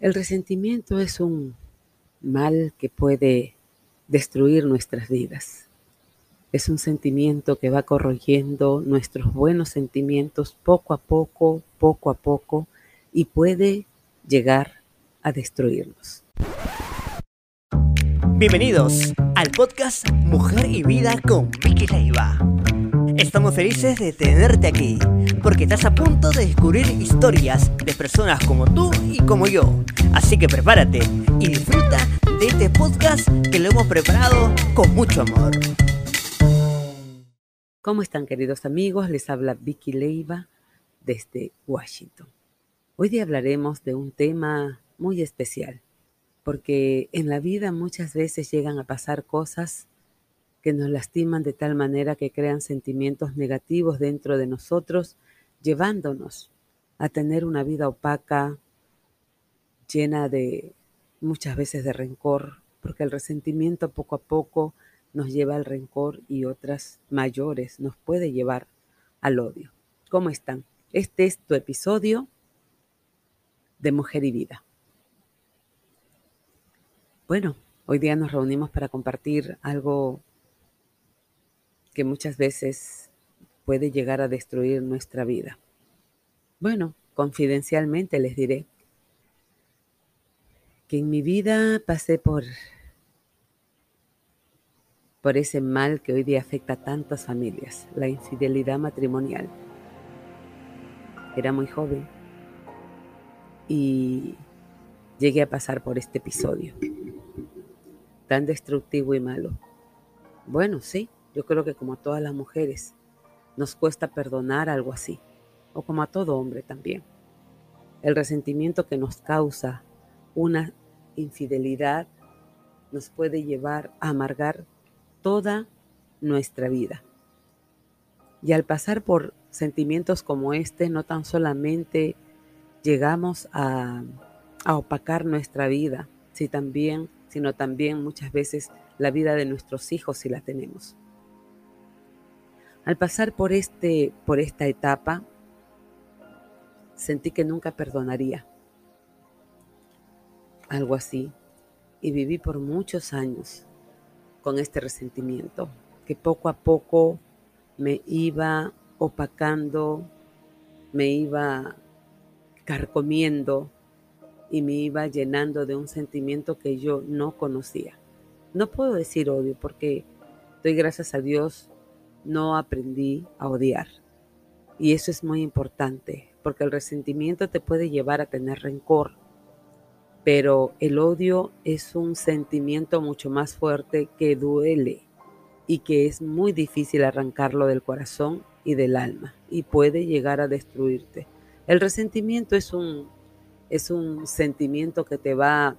El resentimiento es un mal que puede destruir nuestras vidas. Es un sentimiento que va corroyendo nuestros buenos sentimientos poco a poco, poco a poco, y puede llegar a destruirnos. Bienvenidos al podcast Mujer y Vida con Vicky Leiva. Estamos felices de tenerte aquí, porque estás a punto de descubrir historias de personas como tú y como yo. Así que prepárate y disfruta de este podcast que lo hemos preparado con mucho amor. ¿Cómo están queridos amigos? Les habla Vicky Leiva desde Washington. Hoy día hablaremos de un tema muy especial, porque en la vida muchas veces llegan a pasar cosas que nos lastiman de tal manera que crean sentimientos negativos dentro de nosotros, llevándonos a tener una vida opaca, llena de muchas veces de rencor, porque el resentimiento poco a poco nos lleva al rencor y otras mayores nos puede llevar al odio. ¿Cómo están? Este es tu episodio de Mujer y Vida. Bueno, hoy día nos reunimos para compartir algo que muchas veces puede llegar a destruir nuestra vida. Bueno, confidencialmente les diré que en mi vida pasé por por ese mal que hoy día afecta a tantas familias, la infidelidad matrimonial. Era muy joven y llegué a pasar por este episodio tan destructivo y malo. Bueno, sí, yo creo que como todas las mujeres nos cuesta perdonar algo así, o como a todo hombre también. El resentimiento que nos causa una infidelidad nos puede llevar a amargar toda nuestra vida. Y al pasar por sentimientos como este, no tan solamente llegamos a, a opacar nuestra vida, si también, sino también muchas veces la vida de nuestros hijos si la tenemos. Al pasar por, este, por esta etapa, sentí que nunca perdonaría. Algo así. Y viví por muchos años con este resentimiento, que poco a poco me iba opacando, me iba carcomiendo y me iba llenando de un sentimiento que yo no conocía. No puedo decir odio porque doy gracias a Dios no aprendí a odiar. Y eso es muy importante, porque el resentimiento te puede llevar a tener rencor, pero el odio es un sentimiento mucho más fuerte que duele y que es muy difícil arrancarlo del corazón y del alma y puede llegar a destruirte. El resentimiento es un es un sentimiento que te va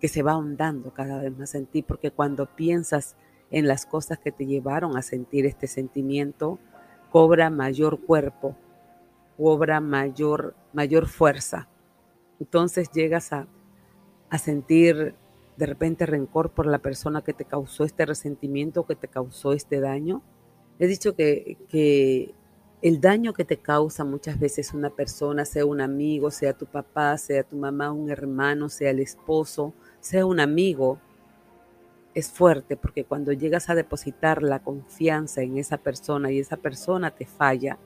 que se va ahondando cada vez más en ti porque cuando piensas en las cosas que te llevaron a sentir este sentimiento, cobra mayor cuerpo, cobra mayor, mayor fuerza. Entonces llegas a, a sentir de repente rencor por la persona que te causó este resentimiento, que te causó este daño. He dicho que, que el daño que te causa muchas veces una persona, sea un amigo, sea tu papá, sea tu mamá, un hermano, sea el esposo, sea un amigo, es fuerte porque cuando llegas a depositar la confianza en esa persona y esa persona te falla,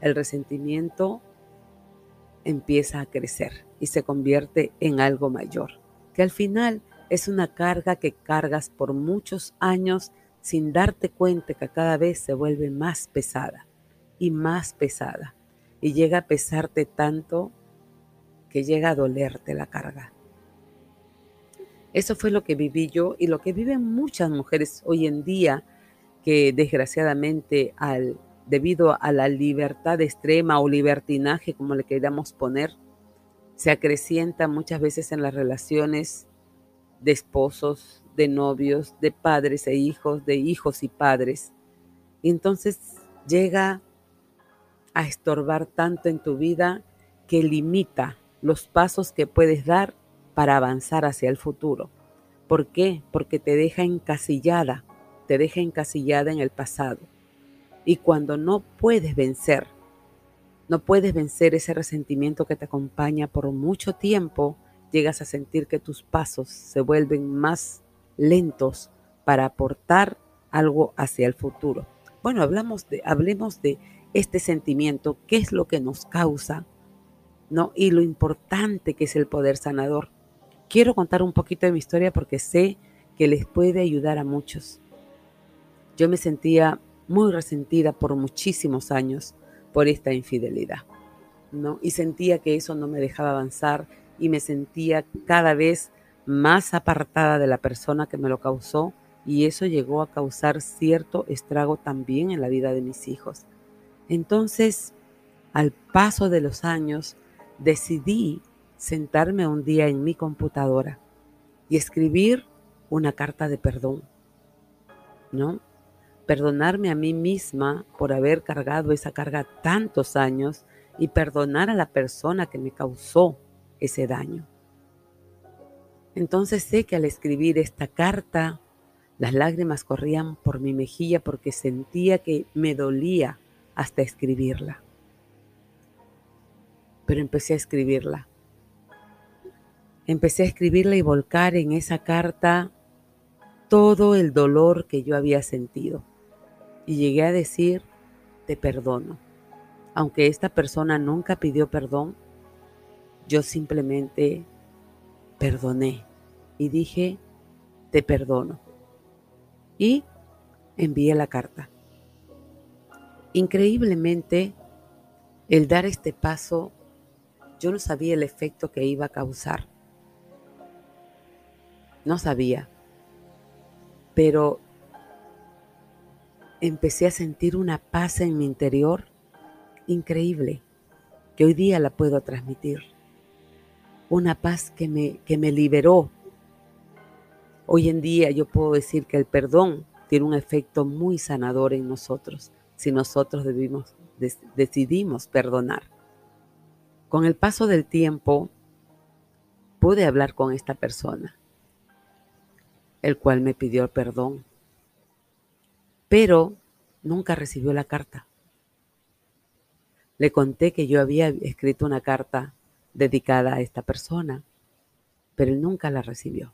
el resentimiento empieza a crecer y se convierte en algo mayor, que al final es una carga que cargas por muchos años sin darte cuenta que cada vez se vuelve más pesada y más pesada y llega a pesarte tanto que llega a dolerte la carga. Eso fue lo que viví yo y lo que viven muchas mujeres hoy en día que desgraciadamente debido a la libertad extrema o libertinaje, como le queramos poner, se acrecienta muchas veces en las relaciones de esposos, de novios, de padres e hijos, de hijos y padres. Y entonces llega a estorbar tanto en tu vida que limita los pasos que puedes dar para avanzar hacia el futuro. ¿Por qué? Porque te deja encasillada, te deja encasillada en el pasado. Y cuando no puedes vencer no puedes vencer ese resentimiento que te acompaña por mucho tiempo, llegas a sentir que tus pasos se vuelven más lentos para aportar algo hacia el futuro. Bueno, hablamos de, hablemos de este sentimiento, qué es lo que nos causa, ¿no? Y lo importante que es el poder sanador. Quiero contar un poquito de mi historia porque sé que les puede ayudar a muchos. Yo me sentía muy resentida por muchísimos años por esta infidelidad, ¿no? Y sentía que eso no me dejaba avanzar y me sentía cada vez más apartada de la persona que me lo causó y eso llegó a causar cierto estrago también en la vida de mis hijos. Entonces, al paso de los años, decidí sentarme un día en mi computadora y escribir una carta de perdón, ¿no? Perdonarme a mí misma por haber cargado esa carga tantos años y perdonar a la persona que me causó ese daño. Entonces sé que al escribir esta carta, las lágrimas corrían por mi mejilla porque sentía que me dolía hasta escribirla. Pero empecé a escribirla. Empecé a escribirla y volcar en esa carta todo el dolor que yo había sentido. Y llegué a decir, te perdono. Aunque esta persona nunca pidió perdón, yo simplemente perdoné y dije, te perdono. Y envié la carta. Increíblemente, el dar este paso, yo no sabía el efecto que iba a causar. No sabía. Pero empecé a sentir una paz en mi interior increíble, que hoy día la puedo transmitir una paz que me, que me liberó. Hoy en día yo puedo decir que el perdón tiene un efecto muy sanador en nosotros si nosotros debimos, decidimos perdonar. Con el paso del tiempo pude hablar con esta persona, el cual me pidió perdón, pero nunca recibió la carta. Le conté que yo había escrito una carta dedicada a esta persona, pero él nunca la recibió.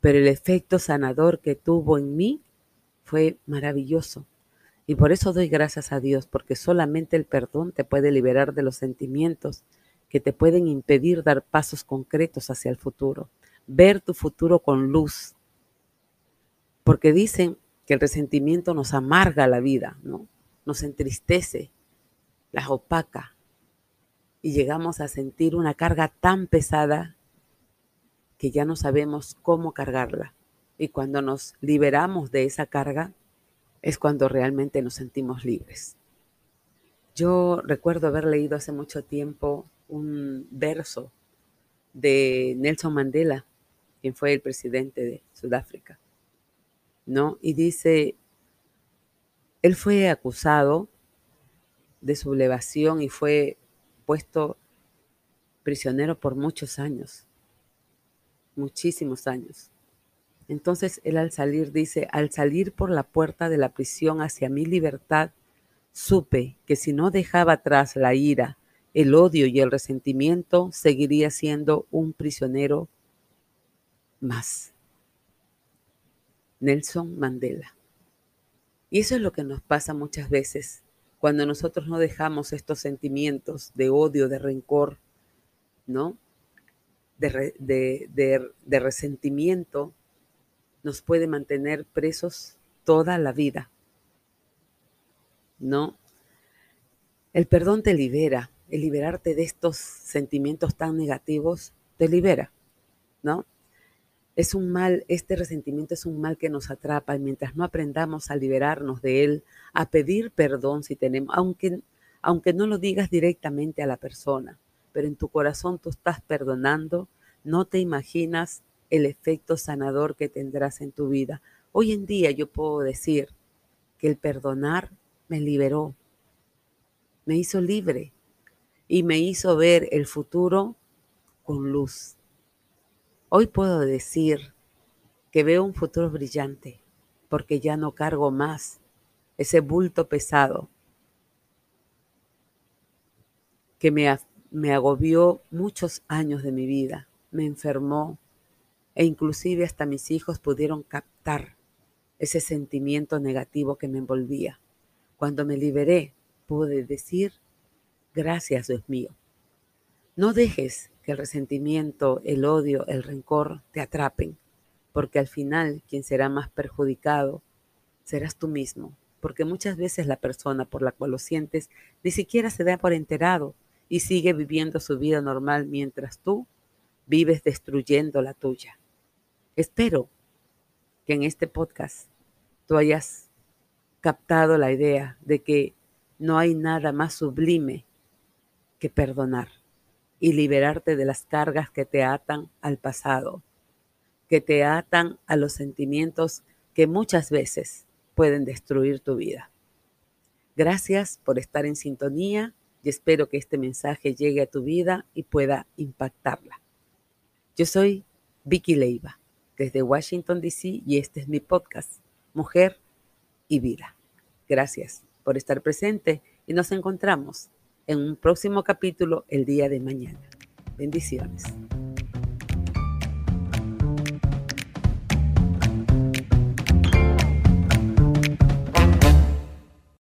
Pero el efecto sanador que tuvo en mí fue maravilloso. Y por eso doy gracias a Dios, porque solamente el perdón te puede liberar de los sentimientos que te pueden impedir dar pasos concretos hacia el futuro, ver tu futuro con luz. Porque dicen que el resentimiento nos amarga la vida, ¿no? Nos entristece, las opaca, y llegamos a sentir una carga tan pesada que ya no sabemos cómo cargarla. Y cuando nos liberamos de esa carga es cuando realmente nos sentimos libres. Yo recuerdo haber leído hace mucho tiempo un verso de Nelson Mandela, quien fue el presidente de Sudáfrica, ¿no? Y dice, él fue acusado de sublevación y fue puesto prisionero por muchos años, muchísimos años. Entonces él al salir dice, al salir por la puerta de la prisión hacia mi libertad, supe que si no dejaba atrás la ira, el odio y el resentimiento, seguiría siendo un prisionero más. Nelson Mandela. Y eso es lo que nos pasa muchas veces cuando nosotros no dejamos estos sentimientos de odio, de rencor, ¿no? De, de, resentimiento, nos puede mantener presos toda la vida, ¿no? El perdón te libera, el liberarte de estos sentimientos tan negativos te libera, ¿no? Es un mal, este resentimiento es un mal que nos atrapa y mientras no aprendamos a liberarnos de él, a pedir perdón si tenemos, aunque, aunque no lo digas directamente a la persona, pero en tu corazón tú estás perdonando, no te imaginas el efecto sanador que tendrás en tu vida. Hoy en día yo puedo decir que el perdonar me liberó, me hizo libre y me hizo ver el futuro con luz. Hoy puedo decir que veo un futuro brillante porque ya no cargo más ese bulto pesado que me, me agobió muchos años de mi vida, me enfermó e inclusive hasta mis hijos pudieron captar ese sentimiento negativo que me envolvía. Cuando me liberé, pude decir, gracias Dios mío. No dejes que el resentimiento, el odio, el rencor te atrapen, porque al final quien será más perjudicado serás tú mismo, porque muchas veces la persona por la cual lo sientes ni siquiera se da por enterado y sigue viviendo su vida normal mientras tú vives destruyendo la tuya. Espero que en este podcast tú hayas captado la idea de que no hay nada más sublime que perdonar y liberarte de las cargas que te atan al pasado, que te atan a los sentimientos que muchas veces pueden destruir tu vida. Gracias por estar en sintonía y espero que este mensaje llegue a tu vida y pueda impactarla. Yo soy Vicky Leiva, desde Washington, D.C. y este es mi podcast, Mujer y Vida. Gracias por estar presente y nos encontramos en un próximo capítulo el día de mañana. Bendiciones.